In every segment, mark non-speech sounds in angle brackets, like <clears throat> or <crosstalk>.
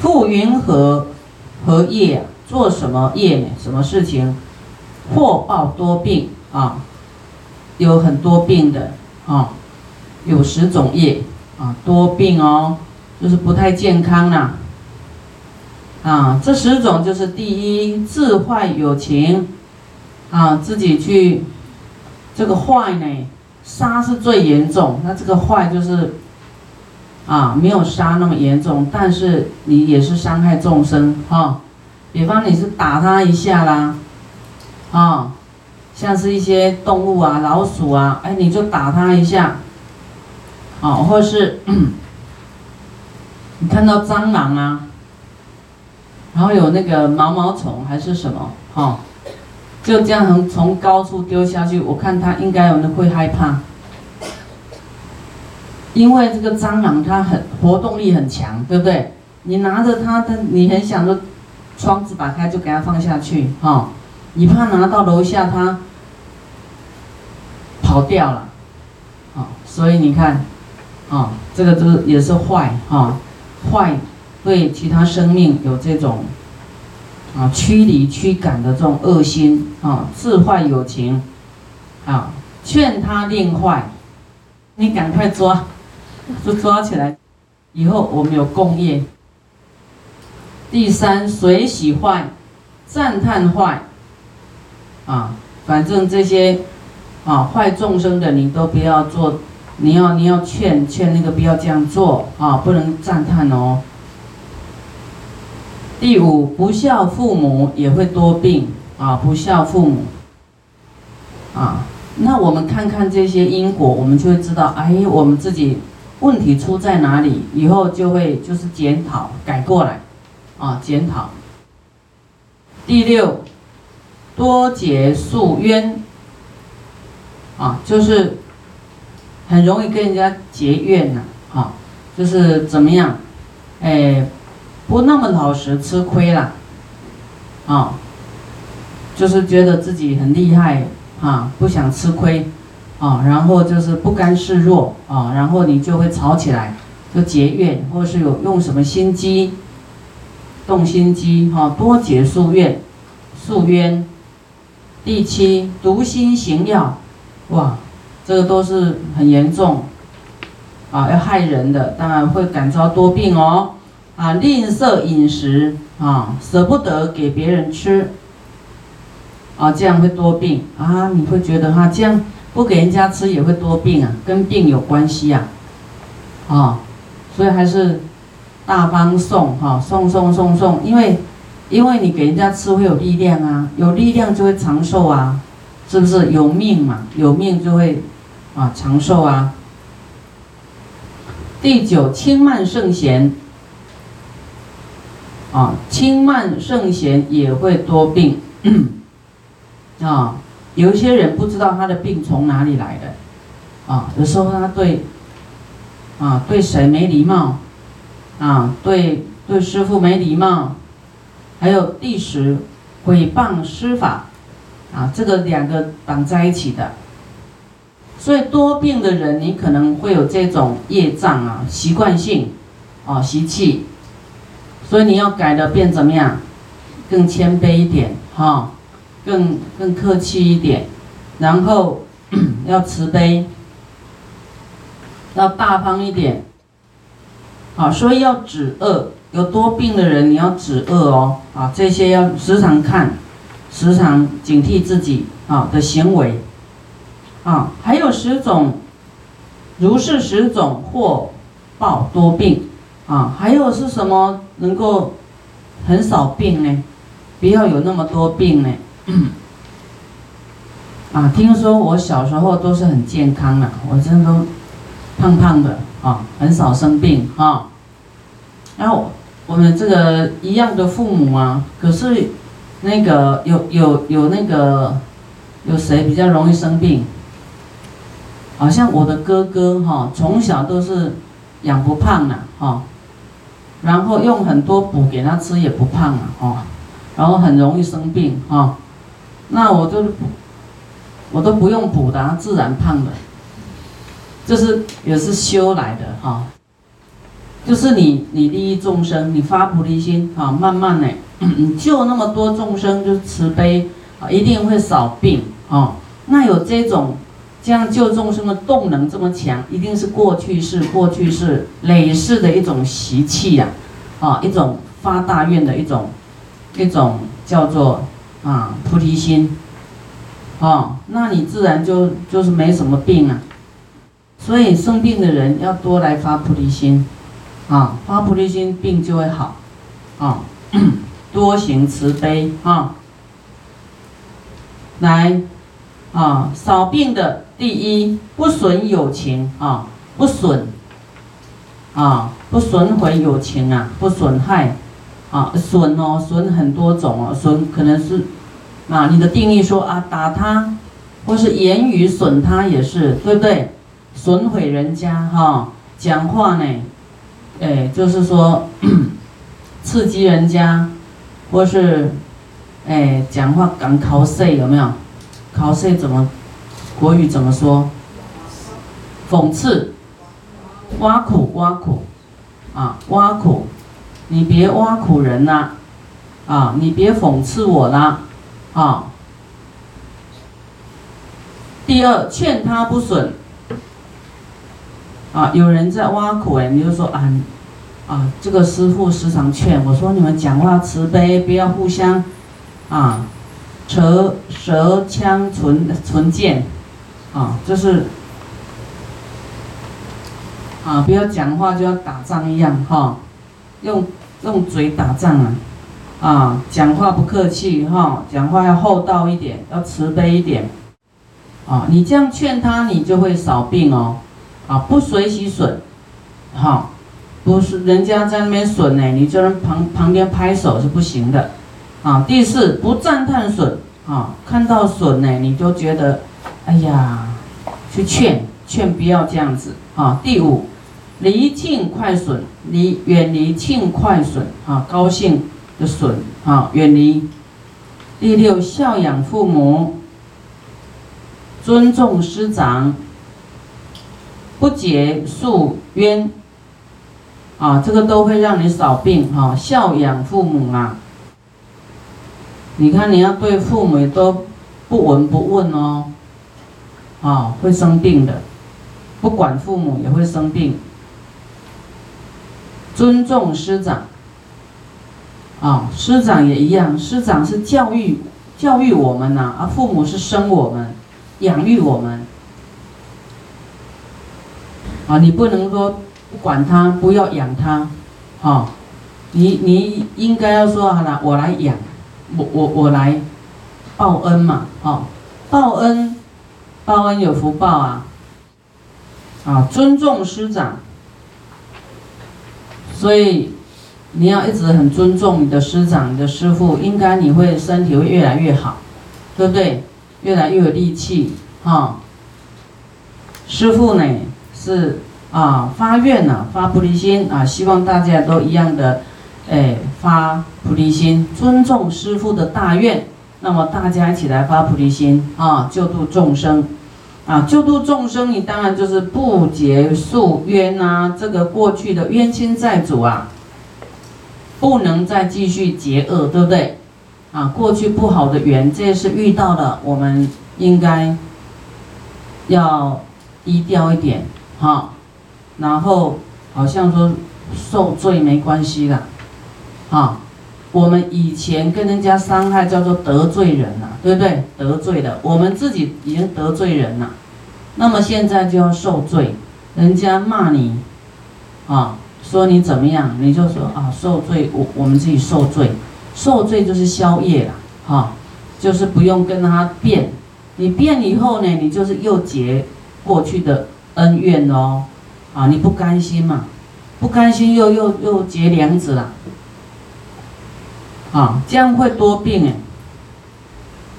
复云何何业？做什么业呢？什么事情？祸报多病啊，有很多病的啊，有十种业啊，多病哦，就是不太健康啦。啊，这十种就是第一，自坏有情啊，自己去这个坏呢，杀是最严重，那这个坏就是啊，没有杀那么严重，但是你也是伤害众生哈。比方你是打他一下啦，啊，像是一些动物啊，老鼠啊，哎，你就打他一下，啊，或是 <clears throat> 你看到蟑螂啊，然后有那个毛毛虫还是什么，哈，就这样从从高处丢下去，我看他应该有人会害怕，因为这个蟑螂它很活动力很强，对不对？你拿着它的，你很想着。窗子打开就给它放下去，哈，你怕拿到楼下它跑掉了，啊，所以你看，啊，这个都也是坏，哈，坏对其他生命有这种啊驱离驱赶的这种恶心，啊，自坏友情，啊，劝他另坏，你赶快抓，就抓起来，以后我们有共业。第三，随喜坏，赞叹坏，啊，反正这些，啊，坏众生的你都不要做，你要你要劝劝那个不要这样做啊，不能赞叹哦。第五，不孝父母也会多病啊，不孝父母，啊，那我们看看这些因果，我们就会知道，哎，我们自己问题出在哪里，以后就会就是检讨改过来。啊，检讨。第六，多结宿冤。啊，就是很容易跟人家结怨呐。啊，就是怎么样？哎，不那么老实，吃亏了。啊，就是觉得自己很厉害啊，不想吃亏啊，然后就是不甘示弱啊，然后你就会吵起来，就结怨，或是有用什么心机。动心机，哈，多结宿怨，宿冤。第七，毒心行药，哇，这个都是很严重，啊，要害人的，当然会感召多病哦。啊，吝啬饮食，啊，舍不得给别人吃，啊，这样会多病啊。你会觉得哈，这样不给人家吃也会多病啊，跟病有关系啊，啊，所以还是。大方送哈，送送送送，因为，因为你给人家吃会有力量啊，有力量就会长寿啊，是不是有命嘛？有命就会啊长寿啊。第九，轻慢圣贤啊，轻慢圣贤也会多病。有一些人不知道他的病从哪里来的啊，有时候他对啊对谁没礼貌。啊，对对，师傅没礼貌，还有第十，诽谤师法，啊，这个两个绑在一起的，所以多病的人，你可能会有这种业障啊，习惯性，啊，习气，所以你要改的变怎么样？更谦卑一点，哈，更更客气一点，然后 <clears throat> 要慈悲，要大方一点。啊，所以要止恶，有多病的人你要止恶哦。啊，这些要时常看，时常警惕自己啊的行为。啊，还有十种，如是十种或报多病。啊，还有是什么能够很少病呢？不要有那么多病呢？啊，听说我小时候都是很健康的，我真的都胖胖的啊，很少生病啊。然后我们这个一样的父母啊，可是那个有有有那个有谁比较容易生病？好像我的哥哥哈，从小都是养不胖啊哈，然后用很多补给他吃也不胖啊哈，然后很容易生病哈，那我就我都不用补的，他自然胖的，这是也是修来的哈。就是你你利益众生，你发菩提心啊，慢慢的，<coughs> 你救那么多众生，就是慈悲啊，一定会少病啊。那有这种这样救众生的动能这么强，一定是过去式过去式累世的一种习气呀，啊，一种发大愿的一种一种叫做啊菩提心，啊，那你自然就就是没什么病啊。所以生病的人要多来发菩提心。啊，发菩提心，病就会好，啊，<clears throat> 多行慈悲。啊，来，啊，少病的第一，不损友情。啊，不损，啊，不损毁友情啊，不损害，啊，损哦，损很多种哦，损可能是，啊，你的定义说啊，打他，或是言语损他也是，对不对？损毁人家哈，讲话呢？哎，就是说，刺激人家，或是，哎，讲话敢考碎有没有？考碎怎么？国语怎么说？讽刺，挖苦，挖苦，啊，挖苦，你别挖苦人呐，啊，你别讽刺我啦，啊。第二，劝他不损。啊，有人在挖苦哎，你就说啊，啊，这个师傅时常劝我说，你们讲话慈悲，不要互相，啊，舌舌枪唇唇剑，啊，就是，啊，不要讲话就要打仗一样哈，用用嘴打仗啊，啊，讲话不客气哈，讲话要厚道一点，要慈悲一点，啊，你这样劝他，你就会少病哦。啊，不随喜损，哈，不是人家在那边损呢，你就人旁旁边拍手是不行的，啊。第四，不赞叹损，啊，看到损呢，你就觉得，哎呀，去劝劝不要这样子，啊。第五，离庆快损，离远离庆快损，啊，高兴的损，啊，远离。第六，孝养父母，尊重师长。不结宿冤，啊，这个都会让你少病哈。孝养父母啊，你看你要对父母都不闻不问哦，啊，会生病的。不管父母也会生病。尊重师长，啊，师长也一样，师长是教育教育我们呐，啊，父母是生我们，养育我们。啊，你不能说不管他，不要养他，哈，你你应该要说好了，我来养，我我我来报恩嘛，哈，报恩，报恩有福报啊，啊，尊重师长，所以你要一直很尊重你的师长、你的师傅，应该你会身体会越来越好，对不对？越来越有力气，哈，师傅呢？是啊，发愿呢，发菩提心啊，希望大家都一样的，哎，发菩提心，尊重师父的大愿。那么大家一起来发菩提心啊，救度众生啊，救度众生，你当然就是不结宿冤呐。这个过去的冤亲债主啊，不能再继续结恶，对不对？啊，过去不好的缘，这是遇到了，我们应该要低调一点。好，然后好像说受罪没关系的，啊，我们以前跟人家伤害叫做得罪人了，对不对？得罪了，我们自己已经得罪人了，那么现在就要受罪，人家骂你，啊，说你怎么样，你就说啊受罪，我我们自己受罪，受罪就是消业了，哈，就是不用跟他辩，你辩以后呢，你就是又结过去的。恩怨哦，啊，你不甘心嘛？不甘心又又又结梁子了，啊，这样会多病哎，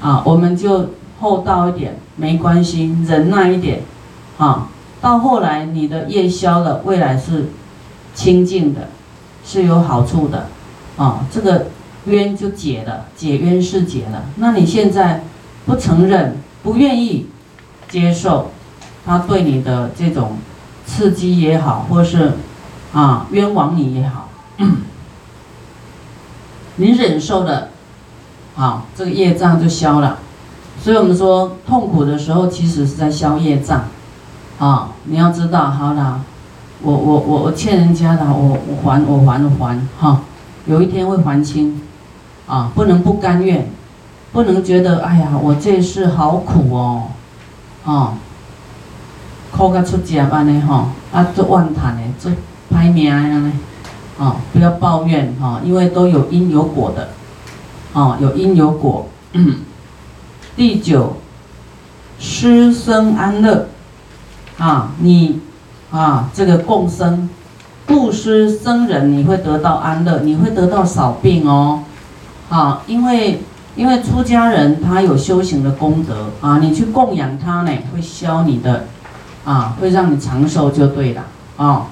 啊，我们就厚道一点，没关系，忍耐一点，啊，到后来你的业消了，未来是清净的，是有好处的，啊，这个冤就解了，解冤是解了。那你现在不承认，不愿意接受。他对你的这种刺激也好，或是啊，冤枉你也好，<coughs> 你忍受了，好，这个业障就消了。所以我们说，痛苦的时候其实是在消业障，啊，你要知道，好了，我我我我欠人家的，我我还我还我还，哈，有一天会还清，啊，不能不甘愿，不能觉得，哎呀，我这事好苦哦，啊，苦个出家安尼哈，啊，做怨叹的，做歹命安尼，啊，不要抱怨哈，因为都有因有果的，啊，有因有果。<clears throat> 第九，施生安乐，啊，你啊，这个共生，布施生人，你会得到安乐，你会得到少病哦，啊，因为因为出家人他有修行的功德啊，你去供养他呢，会消你的，啊，会让你长寿就对了啊。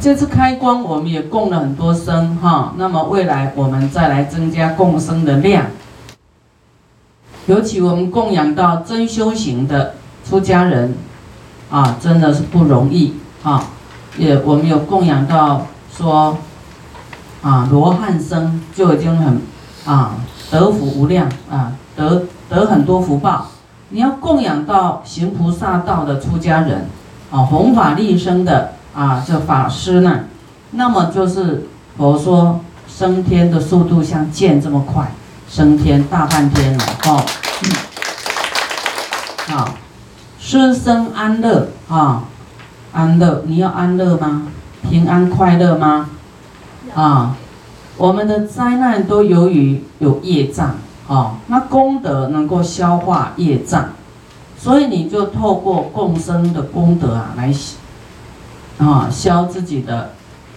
这次开光我们也供了很多生哈，那么未来我们再来增加共生的量。尤其我们供养到真修行的出家人，啊，真的是不容易啊！也我们有供养到说，啊，罗汉生就已经很啊得福无量啊，得得很多福报。你要供养到行菩萨道的出家人，啊，弘法利生的啊，这法师呢，那么就是佛说升天的速度像箭这么快。升天大半天了，哦，好，师生安乐啊，安乐，你要安乐吗？平安快乐吗？啊，我们的灾难都由于有业障啊，那功德能够消化业障，所以你就透过共生的功德啊，来啊消自己的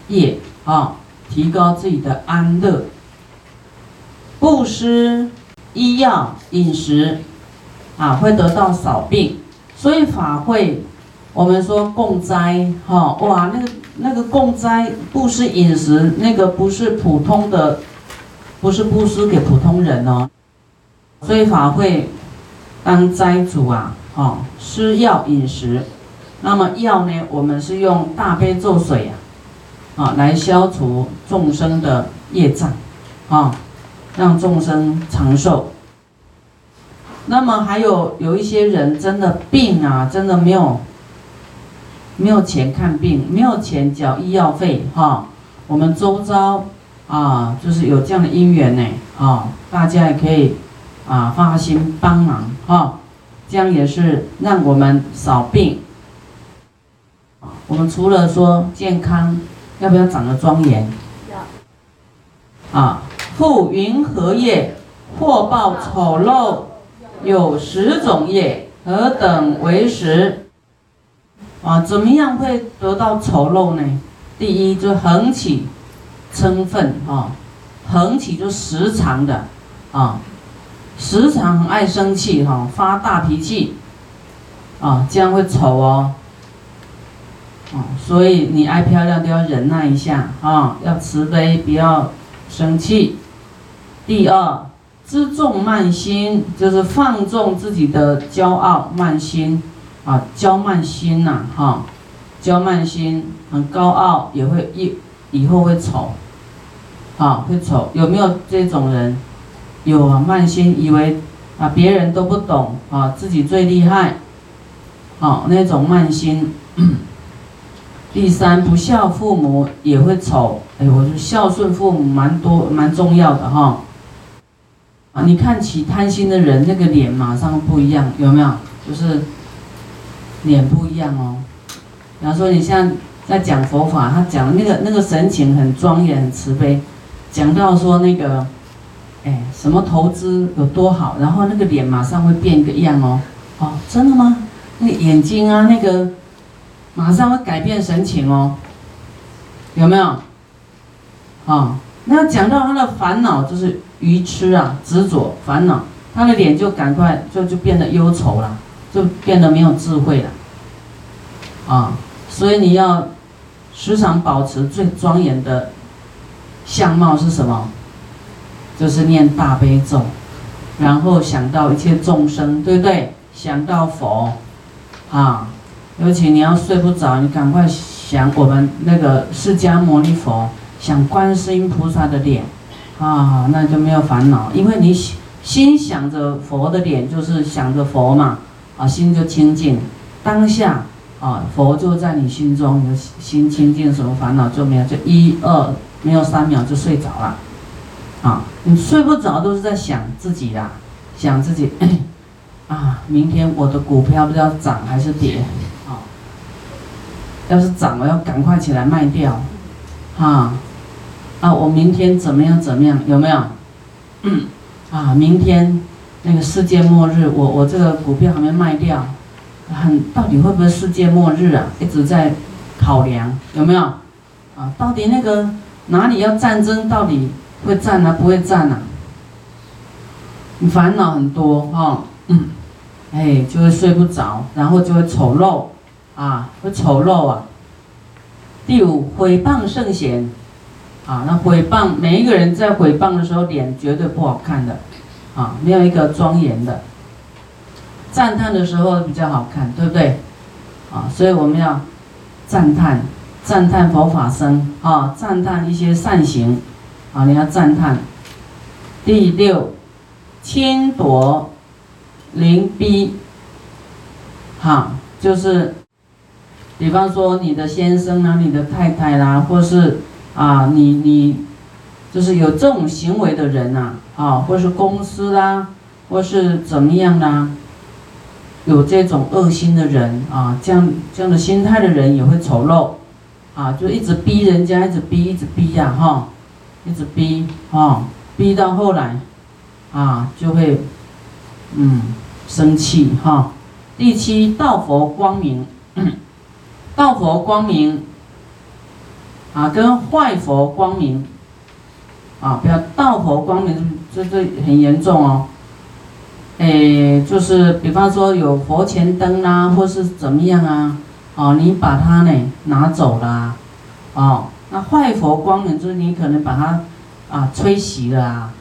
业啊，提高自己的安乐。布施、医药、饮食，啊，会得到少病。所以法会，我们说供斋，哈，哇，那个那个供斋、布施、饮食，那个不是普通的，不是布施给普通人哦。所以法会当斋主啊，哦，施药饮食。那么药呢，我们是用大悲咒水啊，啊，来消除众生的业障，啊。让众生长寿。那么还有有一些人真的病啊，真的没有没有钱看病，没有钱缴医药费哈。我们周遭啊，就是有这样的因缘呢啊，大家也可以啊发心帮忙哈，这样也是让我们少病。我们除了说健康，要不要长得庄严？要。啊。复云何业？或报丑陋，有十种业，何等为十？啊，怎么样会得到丑陋呢？第一，就横起嗔愤啊，横起就时常的啊，时常很爱生气哈，发大脾气啊，这样会丑哦。所以你爱漂亮都要忍耐一下啊，要慈悲，不要生气。第二，知重慢心，就是放纵自己的骄傲慢心，啊，骄慢心呐，哈，骄慢心很高傲，也会以以后会丑，啊，会丑，有没有这种人？有啊，慢心以为啊别人都不懂啊，自己最厉害，好那种慢心。第三，不孝父母也会丑，哎，我就孝顺父母蛮多蛮重要的哈。啊，你看起贪心的人，那个脸马上不一样，有没有？就是脸不一样哦。比方说，你像在讲佛法，他讲的那个那个神情很庄严、很慈悲，讲到说那个，哎，什么投资有多好，然后那个脸马上会变个样哦。哦，真的吗？那个眼睛啊，那个马上会改变神情哦，有没有？啊，那讲到他的烦恼就是。愚痴啊，执着烦恼，他的脸就赶快就就变得忧愁了，就变得没有智慧了，啊，所以你要时常保持最庄严的相貌是什么？就是念大悲咒，然后想到一切众生，对不对？想到佛，啊，尤其你要睡不着，你赶快。想我们那个释迦牟尼佛，想观世音菩萨的脸，啊，那就没有烦恼，因为你心想着佛的脸，就是想着佛嘛，啊，心就清净，当下啊，佛就在你心中，你的心清净，什么烦恼就没有，就一二没有三秒就睡着了，啊，你睡不着都是在想自己啦，想自己。<clears throat> 啊，明天我的股票不知道涨还是跌，要是涨了要赶快起来卖掉，哈，啊，我明天怎么样怎么样有没有？<clears throat> 啊，明天那个世界末日，我我这个股票还没卖掉，很到底会不会世界末日啊？一直在考量有没有？啊，到底那个哪里要战争，到底会战啊不会战啊？烦恼很多哈。嗯，<coughs> 哎，就会睡不着，然后就会丑陋，啊，会丑陋啊。第五，毁谤圣贤，啊，那毁谤每一个人在毁谤的时候，脸绝对不好看的，啊，没有一个庄严的。赞叹的时候比较好看，对不对？啊，所以我们要赞叹，赞叹佛法僧，啊，赞叹一些善行，啊，你要赞叹。第六，轻夺。灵逼，哈，就是，比方说你的先生啊，你的太太啦，或是啊，你你，就是有这种行为的人呐，啊，或是公司啦，或是怎么样啦，有这种恶心的人啊，这样这样的心态的人也会丑陋，啊，就一直逼人家，一直逼，一直逼呀，哈，一直逼，哈，逼到后来，啊，就会，嗯。生气哈，第七道佛光明，道佛光明啊，跟坏佛光明啊，不要道佛光明，这这很严重哦。诶，就是比方说有佛前灯啦，或是怎么样啊，哦，你把它呢拿走了，哦，那坏佛光明就是你可能把它啊吹熄了啊，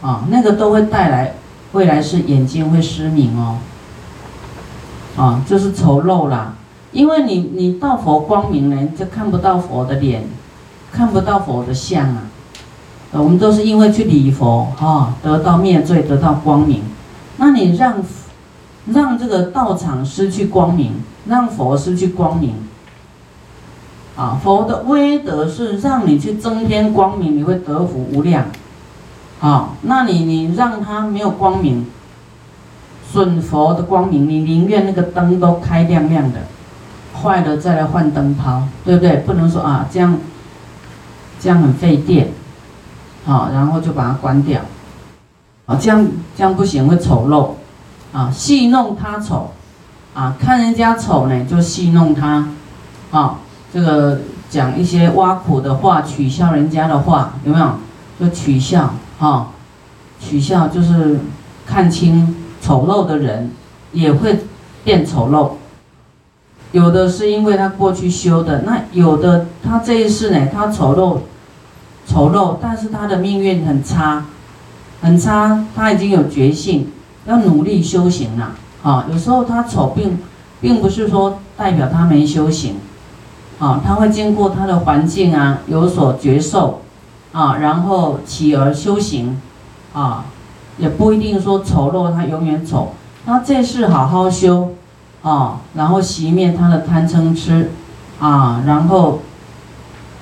啊，那个都会带来。未来是眼睛会失明哦，啊，就是丑陋啦，因为你你到佛光明呢，就看不到佛的脸，看不到佛的像啊，我们都是因为去礼佛哈，得到灭罪，得到光明，那你让让这个道场失去光明，让佛失去光明，啊，佛的威德是让你去增添光明，你会得福无量。啊，那你你让他没有光明，损佛的光明，你宁愿那个灯都开亮亮的，坏了再来换灯泡，对不对？不能说啊这样，这样很费电，好，然后就把它关掉，啊，这样这样不行，会丑陋，啊，戏弄他丑，啊，看人家丑呢就戏弄他，啊，这个讲一些挖苦的话，取笑人家的话，有没有？就取笑。啊，取笑就是看清丑陋的人，也会变丑陋。有的是因为他过去修的，那有的他这一世呢，他丑陋，丑陋，但是他的命运很差，很差。他已经有决心，要努力修行了。啊，有时候他丑并，并不是说代表他没修行，啊，他会经过他的环境啊，有所觉受。啊，然后起而修行，啊，也不一定说丑陋他永远丑，那这世好好修，啊，然后熄灭他的贪嗔痴，啊，然后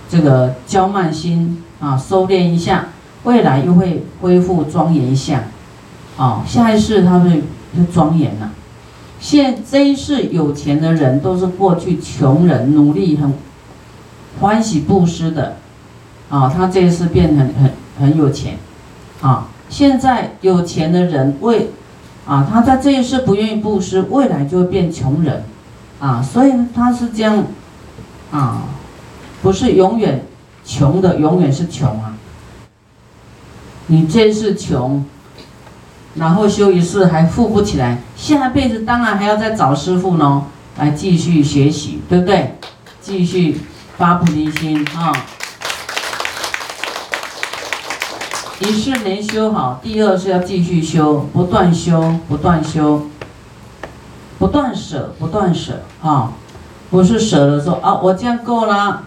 这个骄慢心啊收敛一下，未来又会恢复庄严相，啊，下一世他会就庄严了。现这一世有钱的人都是过去穷人，努力很欢喜布施的。啊，他这一次变很很很有钱，啊，现在有钱的人为，啊，他在这一世不愿意布施，未来就会变穷人，啊，所以他是这样，啊，不是永远穷的，永远是穷啊。你这一世穷，然后修一世还富不起来，下辈子当然还要再找师傅呢，来继续学习，对不对？继续发菩提心啊。一世没修好，第二是要继续修，不断修，不断修，不断舍，不断舍啊！不是舍了说啊，我这样够了，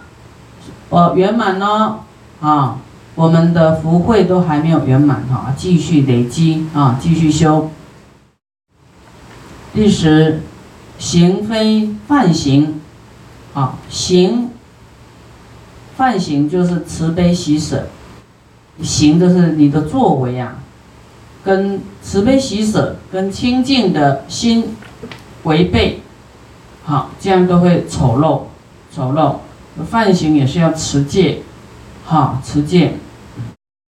我圆满了啊，我们的福慧都还没有圆满哈，继续累积啊，继续修。第十，行非犯行，啊，行，犯行就是慈悲喜舍，行的是你的作为啊，跟慈悲喜舍跟清净的心违背。好，这样都会丑陋，丑陋。犯行也是要持戒，好，持戒。